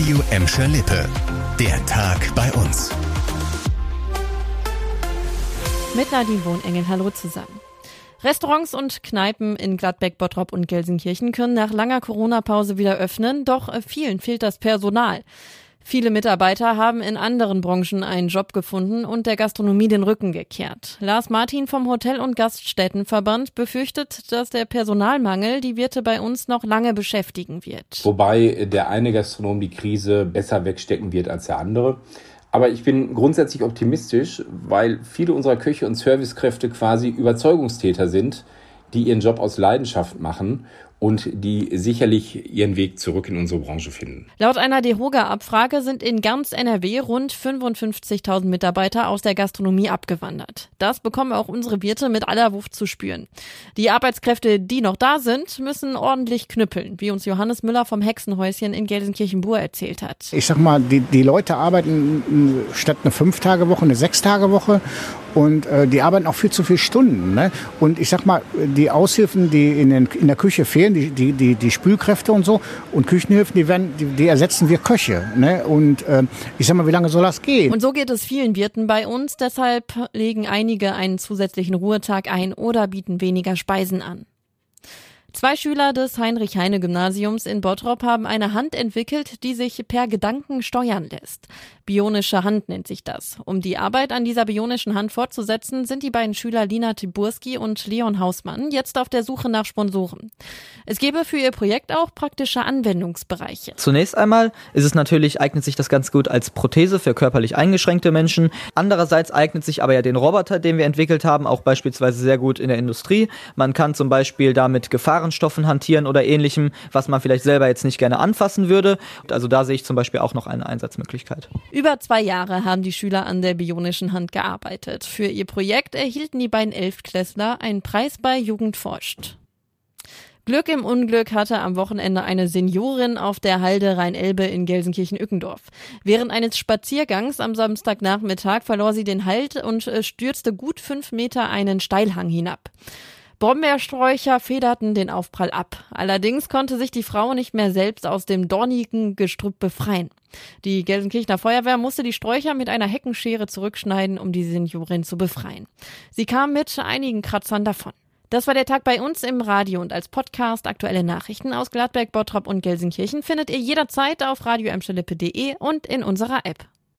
Radio Emscher Lippe. Der Tag bei uns. Mit Nadine Wohnengel, hallo zusammen. Restaurants und Kneipen in Gladbeck, Bottrop und Gelsenkirchen können nach langer Corona-Pause wieder öffnen, doch vielen fehlt das Personal. Viele Mitarbeiter haben in anderen Branchen einen Job gefunden und der Gastronomie den Rücken gekehrt. Lars Martin vom Hotel- und Gaststättenverband befürchtet, dass der Personalmangel die Wirte bei uns noch lange beschäftigen wird. Wobei der eine Gastronom die Krise besser wegstecken wird als der andere. Aber ich bin grundsätzlich optimistisch, weil viele unserer Köche und Servicekräfte quasi Überzeugungstäter sind, die ihren Job aus Leidenschaft machen und die sicherlich ihren Weg zurück in unsere Branche finden. Laut einer DEHOGA-Abfrage sind in ganz NRW rund 55.000 Mitarbeiter aus der Gastronomie abgewandert. Das bekommen auch unsere Wirte mit aller Wucht zu spüren. Die Arbeitskräfte, die noch da sind, müssen ordentlich knüppeln, wie uns Johannes Müller vom Hexenhäuschen in Gelsenkirchen-Bur erzählt hat. Ich sag mal, die, die Leute arbeiten statt eine Fünf-Tage-Woche eine Sechs-Tage-Woche und äh, die arbeiten auch viel zu viele Stunden. Ne? Und ich sag mal, die Aushilfen, die in, den, in der Küche fehlen, die, die, die, die Spülkräfte und so und Küchenhilfen, die, werden, die, die ersetzen wir Köche. Ne? Und äh, ich sag mal, wie lange soll das gehen? Und so geht es vielen Wirten bei uns. Deshalb legen einige einen zusätzlichen Ruhetag ein oder bieten weniger Speisen an. Zwei Schüler des Heinrich-Heine-Gymnasiums in Bottrop haben eine Hand entwickelt, die sich per Gedanken steuern lässt. Bionische Hand nennt sich das. Um die Arbeit an dieser bionischen Hand fortzusetzen, sind die beiden Schüler Lina Tiburski und Leon Hausmann jetzt auf der Suche nach Sponsoren. Es gebe für ihr Projekt auch praktische Anwendungsbereiche. Zunächst einmal ist es natürlich, eignet sich das ganz gut als Prothese für körperlich eingeschränkte Menschen. Andererseits eignet sich aber ja den Roboter, den wir entwickelt haben, auch beispielsweise sehr gut in der Industrie. Man kann zum Beispiel damit Gefahren Gefahrenstoffen hantieren oder ähnlichem, was man vielleicht selber jetzt nicht gerne anfassen würde. Also da sehe ich zum Beispiel auch noch eine Einsatzmöglichkeit. Über zwei Jahre haben die Schüler an der bionischen Hand gearbeitet. Für ihr Projekt erhielten die beiden Elftklässler einen Preis bei Jugend forscht. Glück im Unglück hatte am Wochenende eine Seniorin auf der Halde Rhein-Elbe in Gelsenkirchen-Ückendorf. Während eines Spaziergangs am Samstagnachmittag verlor sie den Halt und äh, stürzte gut fünf Meter einen Steilhang hinab. Brombeersträucher federten den Aufprall ab. Allerdings konnte sich die Frau nicht mehr selbst aus dem dornigen Gestrüpp befreien. Die Gelsenkirchener Feuerwehr musste die Sträucher mit einer Heckenschere zurückschneiden, um die Seniorin zu befreien. Sie kam mit einigen Kratzern davon. Das war der Tag bei uns im Radio und als Podcast. Aktuelle Nachrichten aus Gladberg, Bottrop und Gelsenkirchen findet ihr jederzeit auf radio und in unserer App.